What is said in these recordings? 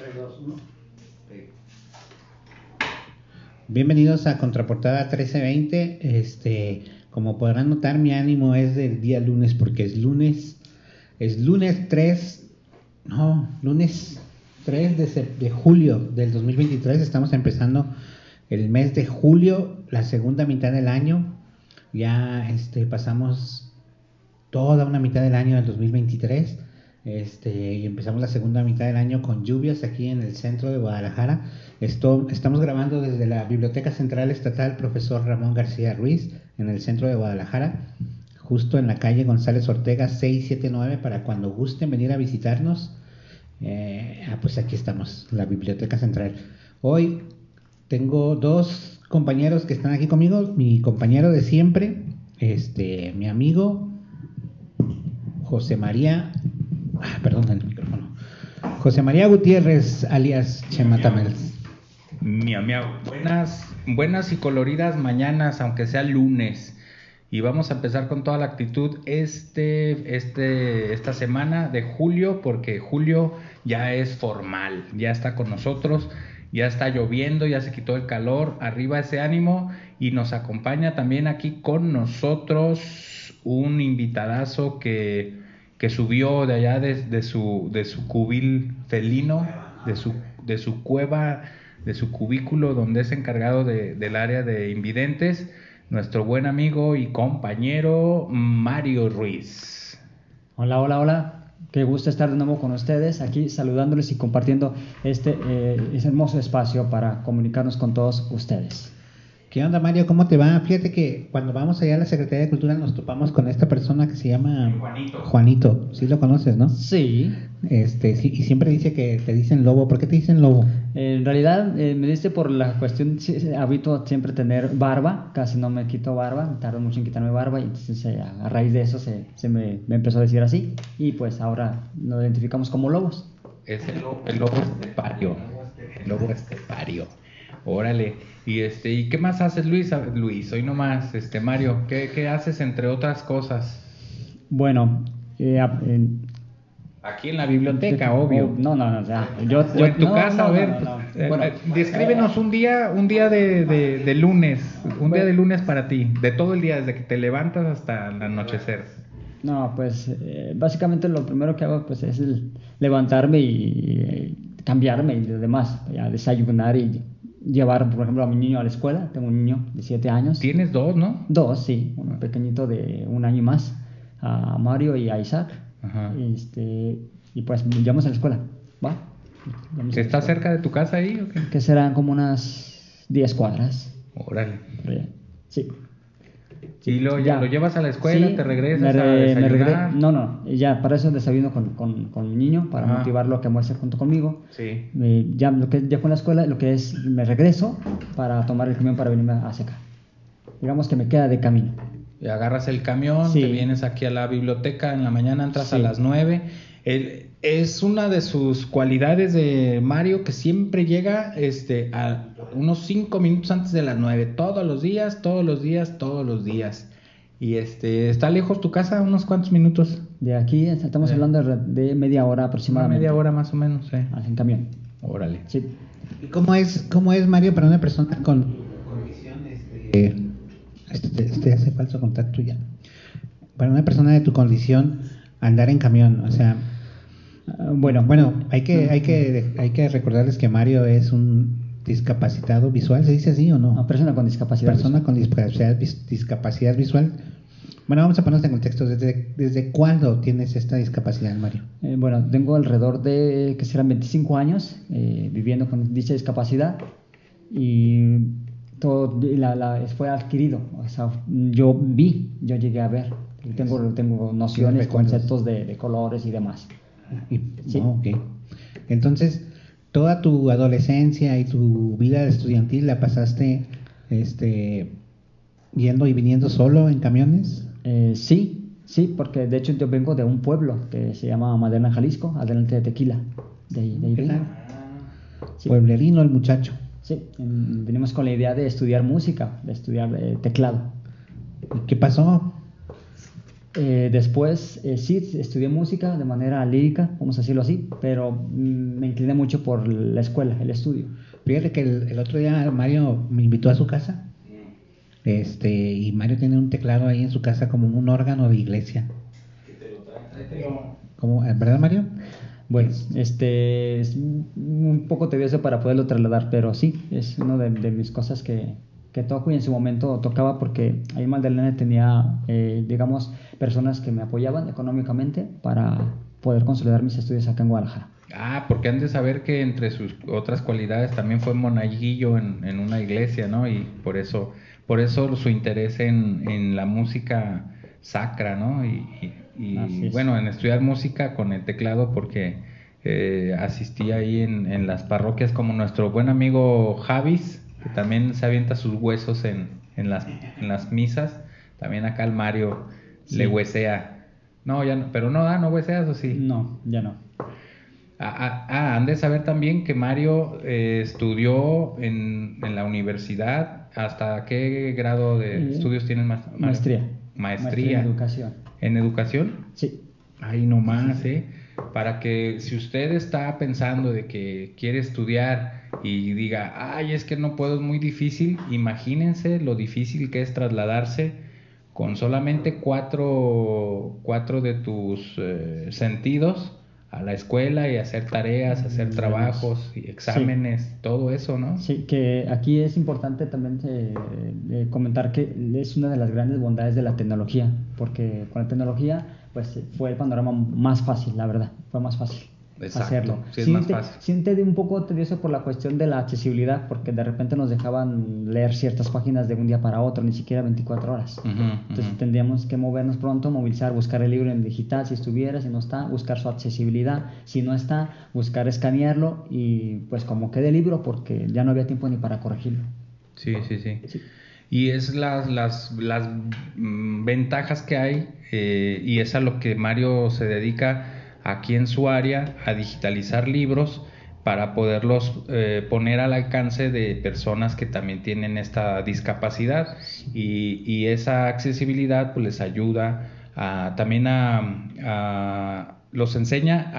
3, 2, 1. Bienvenidos a Contraportada 1320. Este, como podrán notar, mi ánimo es del día lunes porque es lunes. Es lunes 3, no, lunes 3 de, de julio del 2023. Estamos empezando el mes de julio, la segunda mitad del año. Ya este, pasamos toda una mitad del año del 2023. Este, y empezamos la segunda mitad del año con lluvias aquí en el centro de Guadalajara. Esto, estamos grabando desde la Biblioteca Central Estatal Profesor Ramón García Ruiz en el centro de Guadalajara, justo en la calle González Ortega 679 para cuando gusten venir a visitarnos. Eh, ah, pues aquí estamos, la Biblioteca Central. Hoy tengo dos compañeros que están aquí conmigo, mi compañero de siempre, este, mi amigo José María perdón el micrófono. José María Gutiérrez, alias Chematamels. Mi amigo, buenas, buenas y coloridas mañanas, aunque sea lunes. Y vamos a empezar con toda la actitud este, este, esta semana de julio, porque julio ya es formal, ya está con nosotros, ya está lloviendo, ya se quitó el calor, arriba ese ánimo y nos acompaña también aquí con nosotros un invitadazo que que subió de allá de, su, de su cubil felino, de su, de su cueva, de su cubículo donde es encargado del área de invidentes, nuestro buen amigo y compañero Mario Ruiz. Hola, hola, hola. Qué gusto estar de nuevo con ustedes, aquí saludándoles y compartiendo este, este hermoso espacio para comunicarnos con todos ustedes. ¿Qué onda, Mario? ¿Cómo te va? Fíjate que cuando vamos allá a la Secretaría de Cultura nos topamos con esta persona que se llama Juanito. Juanito. Sí lo conoces, ¿no? Sí. Este, sí, y siempre dice que te dicen lobo. ¿Por qué te dicen lobo? En realidad eh, me dice por la cuestión, habito siempre tener barba, casi no me quito barba, tardo mucho en quitarme barba y entonces eh, a raíz de eso se, se me, me, empezó a decir así y pues ahora nos identificamos como lobos. Es el lobo, el lobo estepario. El lobo estepario. Órale. Y este, ¿y qué más haces, Luis? Luis, hoy nomás, este Mario, ¿qué, qué haces entre otras cosas? Bueno, eh, Aquí en la biblioteca, obvio. No, no, no, o sea, yo, o en tu casa, a ver, bueno, eh, descríbenos un día, un día de, de, lunes, un día de lunes para ti, de todo el día, desde que te levantas hasta el anochecer. No, pues eh, básicamente lo primero que hago pues es levantarme y cambiarme y lo demás, ya desayunar y llevar, por ejemplo, a mi niño a la escuela. Tengo un niño de 7 años. ¿Tienes dos, no? Dos, sí. Un pequeñito de un año y más. A Mario y a Isaac. Ajá. Este, y pues llevamos a la escuela. ¿Va? ¿Está cerca de tu casa ahí o qué? Que serán como unas 10 cuadras. Órale. Sí. Y lo, ya. lo llevas a la escuela, te regresas a desayunar. no, no, ya para eso desayuno con, con, con mi niño, para motivarlo a que almuerce junto conmigo. Sí. ya lo que ya con la escuela, lo que es me regreso para tomar el camión para venirme a secar. Digamos que me queda de camino. Y agarras el camión, te vienes aquí a la biblioteca en la mañana, entras a las 9. El, es una de sus cualidades de Mario que siempre llega este, a unos 5 minutos antes de las 9, todos los días, todos los días, todos los días. Y este, ¿está lejos tu casa? ¿Unos cuantos minutos? De aquí estamos hablando de media hora aproximadamente. media hora más o menos, sí. En camión. Órale. Sí. ¿Cómo es, cómo es Mario para una persona con este, este, este hace falso contacto ya? Para una persona de tu condición andar en camión, o sea, Ah, bueno, bueno, hay que, hay que, hay que recordarles que Mario es un discapacitado visual, ¿se dice así o no? no persona con discapacidad. Persona con discapacidad, discapacidad visual. Bueno, vamos a ponernos en contexto. ¿Desde, desde cuándo tienes esta discapacidad, Mario? Eh, bueno, tengo alrededor de, que serán 25 años eh, viviendo con dicha discapacidad y todo la, la, fue adquirido. O sea, yo vi, yo llegué a ver. Tengo, tengo nociones, conceptos de, de colores y demás. Y, Entonces, toda tu adolescencia y tu vida estudiantil la pasaste este, yendo y viniendo solo en camiones? Eh, sí, sí, porque de hecho yo vengo de un pueblo que se llama Madera, Jalisco, adelante de Tequila. De, de Pueblerino el muchacho. Sí, venimos con la idea de estudiar música, de estudiar eh, teclado. ¿Y qué pasó? Eh, después, eh, sí, estudié música de manera lírica, vamos a decirlo así, pero mm, me incliné mucho por la escuela, el estudio. Fíjate que el, el otro día Mario me invitó a su casa. Este, y Mario tiene un teclado ahí en su casa como un órgano de iglesia. ¿Cómo, ¿Verdad, Mario? Bueno, este es un poco tedioso para poderlo trasladar, pero sí, es una de, mis cosas que, que toco y en su momento tocaba porque ahí en Magdalena tenía, eh, digamos, personas que me apoyaban económicamente para poder consolidar mis estudios acá en Guadalajara. Ah, porque han de saber que entre sus otras cualidades también fue monaguillo en, en una iglesia, ¿no? Y por eso, por eso su interés en, en la música sacra, ¿no? Y bueno, en estudiar música con el teclado porque eh, asistí ahí en, en, las parroquias como nuestro buen amigo Javis, que también se avienta sus huesos en, en, las, en las misas. También acá el Mario sí. le huesea. No, ya no, pero no, ah, no hueseas o sí. No, ya no. Ah, ah, ah, han de saber también que Mario eh, estudió en, en, la universidad. ¿Hasta qué grado de estudios tienes más? Maestría. Maestría. en educación. ¿En educación? Sí. Ahí nomás, ¿eh? Para que si usted está pensando de que quiere estudiar y diga, ay, es que no puedo, es muy difícil, imagínense lo difícil que es trasladarse con solamente cuatro, cuatro de tus eh, sentidos a la escuela y hacer tareas, hacer trabajos y exámenes, sí. todo eso, ¿no? Sí, que aquí es importante también eh, eh, comentar que es una de las grandes bondades de la tecnología, porque con la tecnología pues fue el panorama más fácil, la verdad, fue más fácil. Exacto, hacerlo. Sí, es más fácil. Siente un poco tedioso por la cuestión de la accesibilidad, porque de repente nos dejaban leer ciertas páginas de un día para otro, ni siquiera 24 horas. Uh -huh, Entonces uh -huh. tendríamos que movernos pronto, movilizar, buscar el libro en digital si estuviera, si no está, buscar su accesibilidad, si no está, buscar escanearlo y pues como quede el libro, porque ya no había tiempo ni para corregirlo. Sí, sí, sí. sí. Y es las, las, las mm, ventajas que hay eh, y es a lo que Mario se dedica aquí en su área a digitalizar libros para poderlos eh, poner al alcance de personas que también tienen esta discapacidad. Y, y esa accesibilidad pues les ayuda a, también a, a, los enseña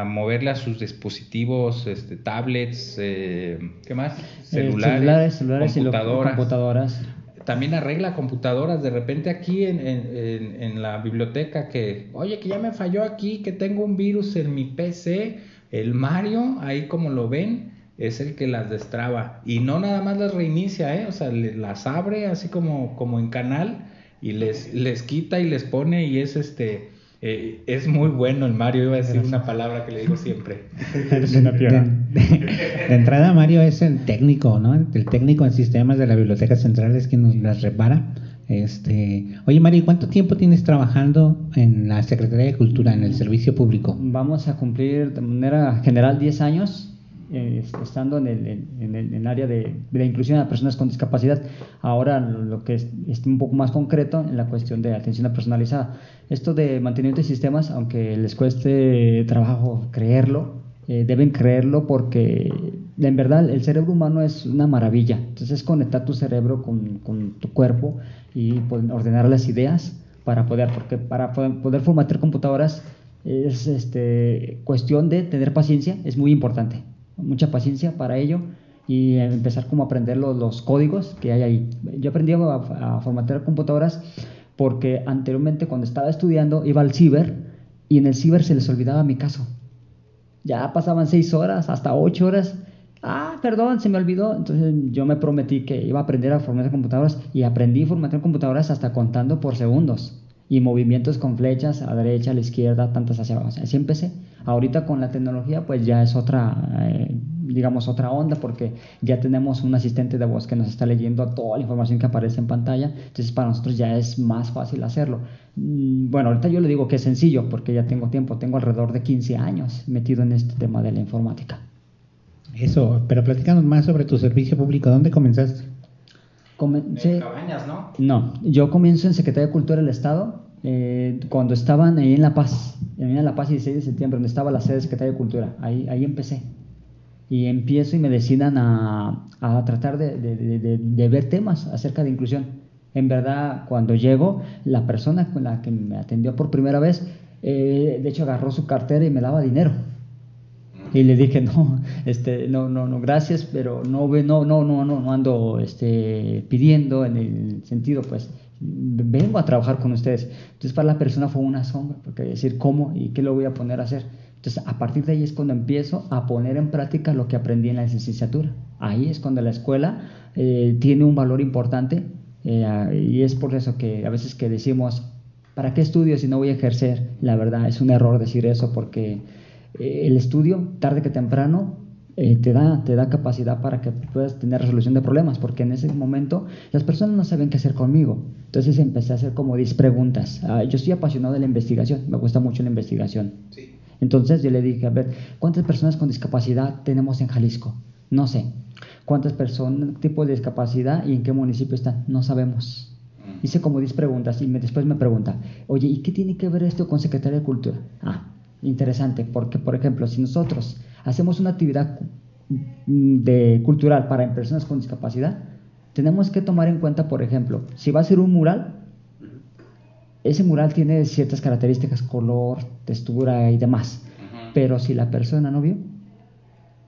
a, moverle a sus dispositivos este, tablets eh, ¿qué más? celulares, celulares, celulares computadoras, y computadoras también arregla computadoras. De repente aquí en, en, en, la biblioteca que, oye, que ya me falló aquí, que tengo un virus en mi PC. El Mario, ahí como lo ven, es el que las destraba. Y no nada más las reinicia, ¿eh? O sea, las abre así como, como en canal y les, les quita y les pone y es este eh, es muy bueno el Mario, iba a decir una palabra que le digo siempre. de, de, entrada, Mario es el técnico, ¿no? El técnico en sistemas de la Biblioteca Central es quien nos las repara. Este, oye, Mario, ¿cuánto tiempo tienes trabajando en la Secretaría de Cultura, en el servicio público? Vamos a cumplir de manera general 10 años eh, estando en el, en el, en área de, de, la inclusión de personas con discapacidad, ahora lo que es, es, un poco más concreto en la cuestión de atención personalizada. Esto de mantenimiento de sistemas, aunque les cueste trabajo creerlo, eh, deben creerlo porque en verdad el cerebro humano es una maravilla. Entonces es conectar tu cerebro con, con tu cuerpo y ordenar las ideas para poder, porque para poder formatear computadoras es este, cuestión de tener paciencia, es muy importante mucha paciencia para ello y empezar como a aprender los, los códigos que hay ahí. Yo aprendí a, a, formatear computadoras porque anteriormente cuando estaba estudiando iba al ciber y en el ciber se les olvidaba mi caso. Ya pasaban seis horas, hasta ocho horas. Ah, perdón, se me olvidó. Entonces yo me prometí que iba a aprender a formatear computadoras y aprendí a formatear computadoras hasta contando por segundos y movimientos con flechas a derecha, a la izquierda, tantas hacia abajo. Así empecé. Ahorita con la tecnología pues ya es otra, eh, digamos, otra onda porque ya tenemos un asistente de voz que nos está leyendo toda la información que aparece en pantalla. Entonces para nosotros ya es más fácil hacerlo. Mm, bueno, ahorita yo le digo que es sencillo porque ya tengo tiempo. Tengo alrededor de 15 años metido en este tema de la informática. Eso, pero platicando más sobre tu servicio público. ¿Dónde comenzaste? Comencé, Cabañas, ¿no? No, yo comienzo en Secretaría de Cultura del Estado, eh, cuando estaban ahí en La Paz, en La Paz 16 de septiembre, donde estaba la sede de Secretaría de Cultura, ahí, ahí empecé. Y empiezo y me decidan a, a tratar de, de, de, de, ver temas acerca de inclusión. En verdad, cuando llego, la persona con la que me atendió por primera vez, eh, de hecho agarró su cartera y me daba dinero. Y le dije, no, este, no, no, no, gracias, pero no, no, no, no, no, ando este, pidiendo en el sentido, pues, vengo a trabajar con ustedes. Entonces para la persona fue una sombra, porque decir cómo y qué lo voy a poner a hacer. Entonces a partir de ahí es cuando empiezo a poner en práctica lo que aprendí en la licenciatura. Ahí es cuando la escuela eh, tiene un valor importante eh, y es por eso que a veces que decimos, ¿para qué estudio si no voy a ejercer? La verdad es un error decir eso porque eh, el estudio, tarde que temprano, eh, te, da, te da capacidad para que puedas tener resolución de problemas, porque en ese momento las personas no saben qué hacer conmigo. Entonces empecé a hacer como 10 preguntas. Ah, yo estoy apasionado de la investigación, me gusta mucho la investigación. Entonces yo le dije, a ver, ¿cuántas personas con discapacidad tenemos en Jalisco? No sé. ¿Cuántas personas, tipos de discapacidad y en qué municipio están? No sabemos. Mm. Hice como 10 preguntas y me, después me pregunta, oye, ¿y qué tiene que ver esto con Secretaría de Cultura? Ah, interesante, porque por ejemplo, si nosotros hacemos una actividad mm, de, cultural para personas con discapacidad, tenemos que tomar en cuenta, por ejemplo, si va a ser un mural, ese mural tiene ciertas características, color, textura y demás. Pero si la persona no vio,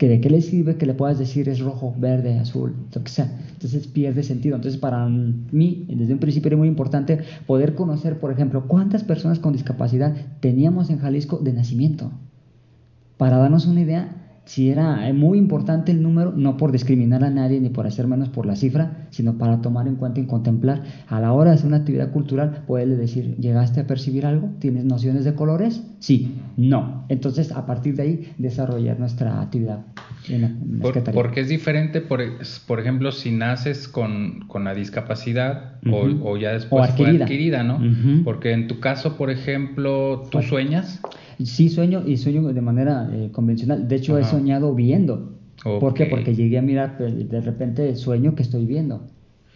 que de qué le sirve que le puedas decir es rojo, verde, azul, lo que sea. Entonces pierde sentido. Entonces para mí, desde un principio era muy importante poder conocer, por ejemplo, cuántas personas con discapacidad teníamos en Jalisco de nacimiento. Para darnos una idea si era eh, muy importante el número, no por discriminar a nadie ni por hacer menos por la cifra, sino para tomar en cuenta y contemplar a la hora de hacer una actividad cultural, poderle decir, ¿llegaste a percibir algo? ¿Tienes nociones de colores? Sí, no. Entonces, a partir de ahí, desarrollar nuestra actividad. porque es diferente, por, por, ejemplo, si naces con, con la discapacidad o, ya después fue adquirida, ¿no? Porque en tu caso, por ejemplo, ¿tú sueñas? Sí sueño y sueño de manera eh, convencional. De hecho, he soñado viendo. ¿Por qué? Porque llegué a mirar, de repente sueño que estoy viendo.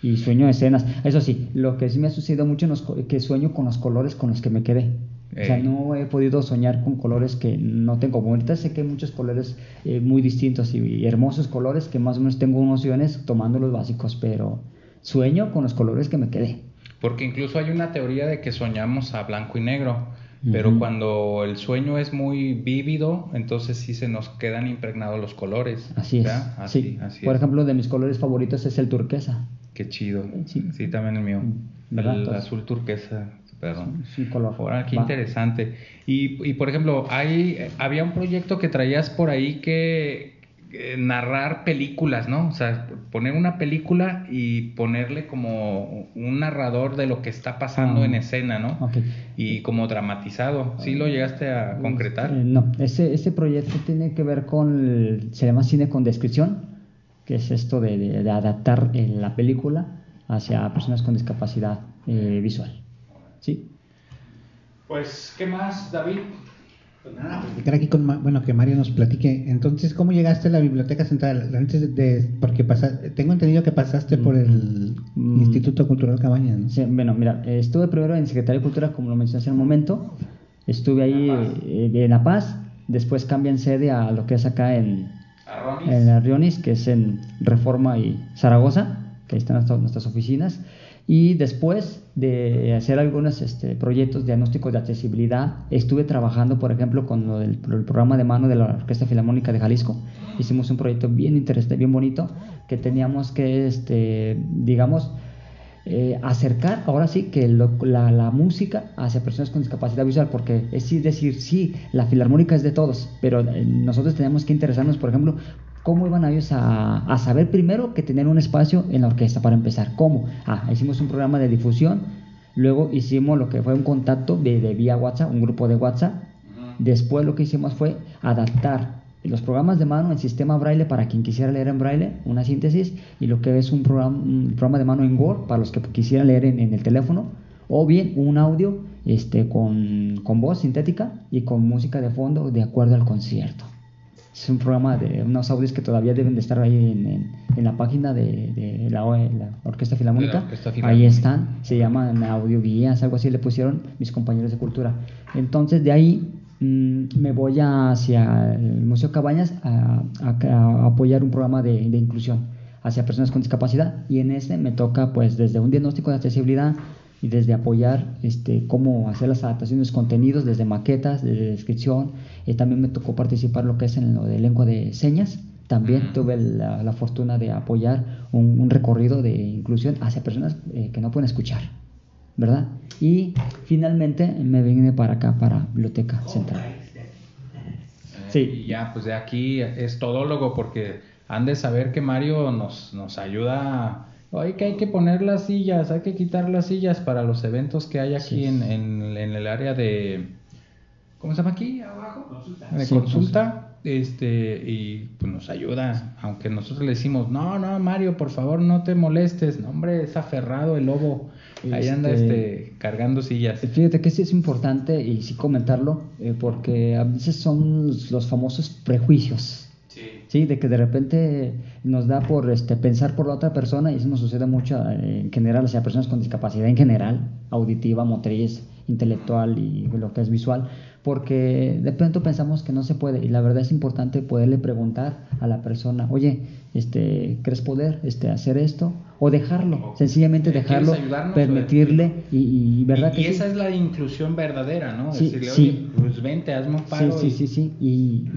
Y sueño escenas. Eso sí, lo que sí me ha sucedido mucho es que sueño con los colores con los que me quedé. O sea, no he podido soñar con colores que no tengo. Como ahorita sé que hay muchos colores eh, muy distintos y, hermosos colores que más o menos tengo nociones tomando los básicos, pero sueño con los colores que me quedé. Porque incluso hay una teoría de que soñamos a blanco y negro. Pero cuando el sueño es muy vívido, entonces sí se nos quedan impregnados los colores. Así es. Así, sí. Por ejemplo, de mis colores favoritos es el turquesa. Qué chido. Sí, también el mío. Mm, el azul turquesa. Perdón. Sí, color. Ahora, qué interesante. Y, y por ejemplo, hay, había un proyecto que traías por ahí que, eh, narrar películas, ¿no? O sea, poner una película y ponerle como un narrador de lo que está pasando ah, en escena, ¿no? Y como dramatizado. ¿Sí lo llegaste a concretar? Eh, no, ese, ese proyecto tiene que ver con, se llama cine con descripción, que es esto de, adaptar la película hacia personas con discapacidad eh, visual. ¿Sí? Pues, ¿qué más, David? Pues nada, platicar aquí con, bueno, que Mario nos platique. Entonces, ¿cómo llegaste a la Biblioteca Central? Antes de, porque tengo entendido que pasaste por el mm. Instituto Cultural Cabañas, ¿no? Sí, bueno, mira, estuve primero en Secretaría de Cultura, como lo mencioné hace un momento. Estuve ahí eh, en La Paz. Después cambian sede a lo que es acá en, en Arrionis, que es en Reforma y Zaragoza, que ahí están nuestras oficinas. Y después de hacer algunos este, proyectos diagnósticos de accesibilidad, estuve trabajando, por ejemplo, con el, programa de mano de la Orquesta Filarmónica de Jalisco. Hicimos un proyecto bien interesante, bien bonito, que teníamos que, este, digamos, eh, acercar ahora sí que la, la, música hacia personas con discapacidad visual, porque es decir, sí, la filarmónica es de todos, pero eh, nosotros tenemos que interesarnos, por ejemplo, ¿Cómo iban ellos a, saber primero que tener un espacio en la orquesta para empezar? ¿Cómo? Ah, hicimos un programa de difusión, luego hicimos lo que fue un contacto de, vía WhatsApp, un grupo de WhatsApp. Después lo que hicimos fue adaptar los programas de mano en sistema braille para quien quisiera leer en braille, una síntesis, y lo que es un programa, un programa de mano en Word para los que quisieran leer en, el teléfono, o bien un audio este, con, con voz sintética y con música de fondo de acuerdo al concierto. Es un programa de unos audios que todavía deben de estar ahí en, en, la página de, la, Orquesta Filarmónica. Ahí están, se llaman audio guías, algo así le pusieron mis compañeros de cultura. Entonces de ahí mm, me voy hacia el Museo Cabañas a, apoyar un programa de, inclusión. hacia personas con discapacidad y en este me toca pues desde un diagnóstico de accesibilidad y desde apoyar este, cómo hacer las adaptaciones de contenidos, desde maquetas, desde descripción. y también me tocó participar lo que es en lo de lengua de señas. También tuve la, fortuna de apoyar un, recorrido de inclusión hacia personas eh, que no pueden escuchar, ¿verdad? Y finalmente me vine para acá, para Biblioteca Central. Sí. Y ya, pues de aquí es todólogo porque han de saber que Mario nos, nos ayuda Oye, que hay que poner las sillas, hay que quitar las sillas para los eventos que hay aquí en, en, el área de... ¿Cómo se llama aquí abajo? Consulta. De consulta. Este, y pues nos ayuda, aunque nosotros le decimos, no, no, Mario, por favor, no te molestes. No, hombre, es aferrado el lobo. Ahí anda este, este cargando sillas. Fíjate que sí es importante y sí comentarlo, eh, porque a veces son los famosos prejuicios Sí. De que de repente nos da por este, pensar por la otra persona y eso nos sucede mucho eh, en general, o sea, personas con discapacidad en general, auditiva, motriz, intelectual y lo que es visual, porque de pronto pensamos que no se puede y la verdad es importante poderle preguntar a la persona, oye, este, ¿crees poder este, hacer esto? O dejarlo, sencillamente dejarlo, permitirle y, verdad y, esa es la inclusión verdadera, ¿no? Decirle, oye, pues vente, hazme un paro. Sí, sí, sí, sí, y,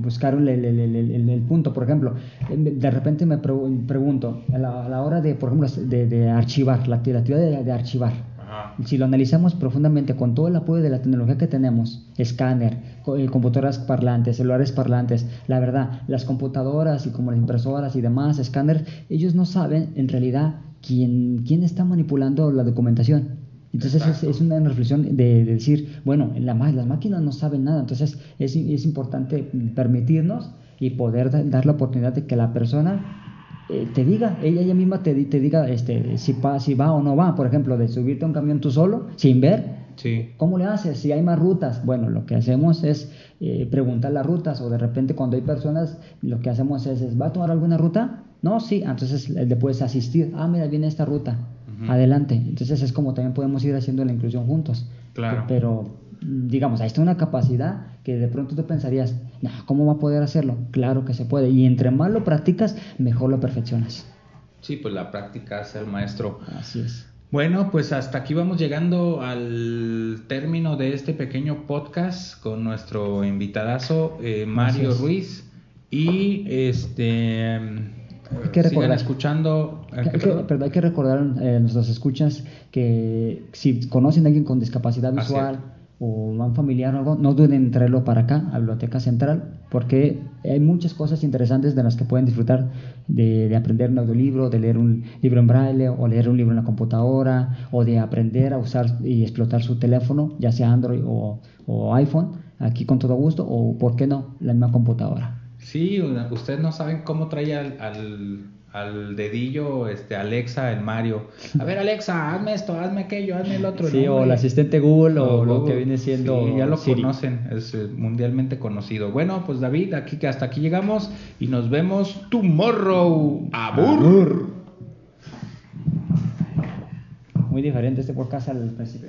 buscar el, el, el, el, punto. Por ejemplo, de repente me pregunto, a la, hora de, por ejemplo, de, de archivar, la, actividad de archivar, si lo analizamos profundamente con todo el apoyo de la tecnología que tenemos, escáner, eh, computadoras parlantes, celulares parlantes, la verdad, las computadoras y como las impresoras y demás, escáner, ellos no saben en realidad quién, quién está manipulando la documentación. Entonces es, una reflexión de, decir, bueno, la, las máquinas no saben nada, entonces es, es importante permitirnos y poder dar la oportunidad de que la persona eh, te diga, ella, ella misma te, te diga este, si, va, si va o no va, por ejemplo, de subirte a un camión tú solo, sin ver, sí. ¿cómo le haces? Si hay más rutas, bueno, lo que hacemos es eh, preguntar las rutas o de repente cuando hay personas, lo que hacemos es, ¿va a tomar alguna ruta? No, sí, entonces le puedes asistir, ah, mira, viene esta ruta, adelante. Entonces es como también podemos ir haciendo la inclusión juntos. Claro. Pero digamos, ahí está una capacidad que de pronto tú pensarías, no, ¿cómo va a poder hacerlo? Claro que se puede. Y entre más lo practicas, mejor lo perfeccionas. Sí, pues la práctica es el maestro. Así es. Bueno, pues hasta aquí vamos llegando al término de este pequeño podcast con nuestro invitadazo eh, Mario Ruiz. Y este. Hay que recordar, escuchando. hay que recordar eh, nuestras escuchas que si conocen a alguien con discapacidad visual, o un familiar o algo, no duden en traerlo para acá, a Biblioteca Central, porque hay muchas cosas interesantes de las que pueden disfrutar de, aprender un audiolibro, de leer un libro en braille o leer un libro en la computadora o de aprender a usar y explotar su teléfono, ya sea Android o, o iPhone, aquí con todo gusto, o por qué no, la misma computadora. Sí, ustedes no saben cómo trae al dedillo este Alexa, el Mario. A ver Alexa, hazme esto, hazme aquello, hazme el otro. Sí, o el asistente Google o, lo que viene siendo. ya lo conocen, es eh, mundialmente conocido. Bueno, pues David, aquí que hasta aquí llegamos y nos vemos tomorrow. Abur. Muy diferente este podcast al principio.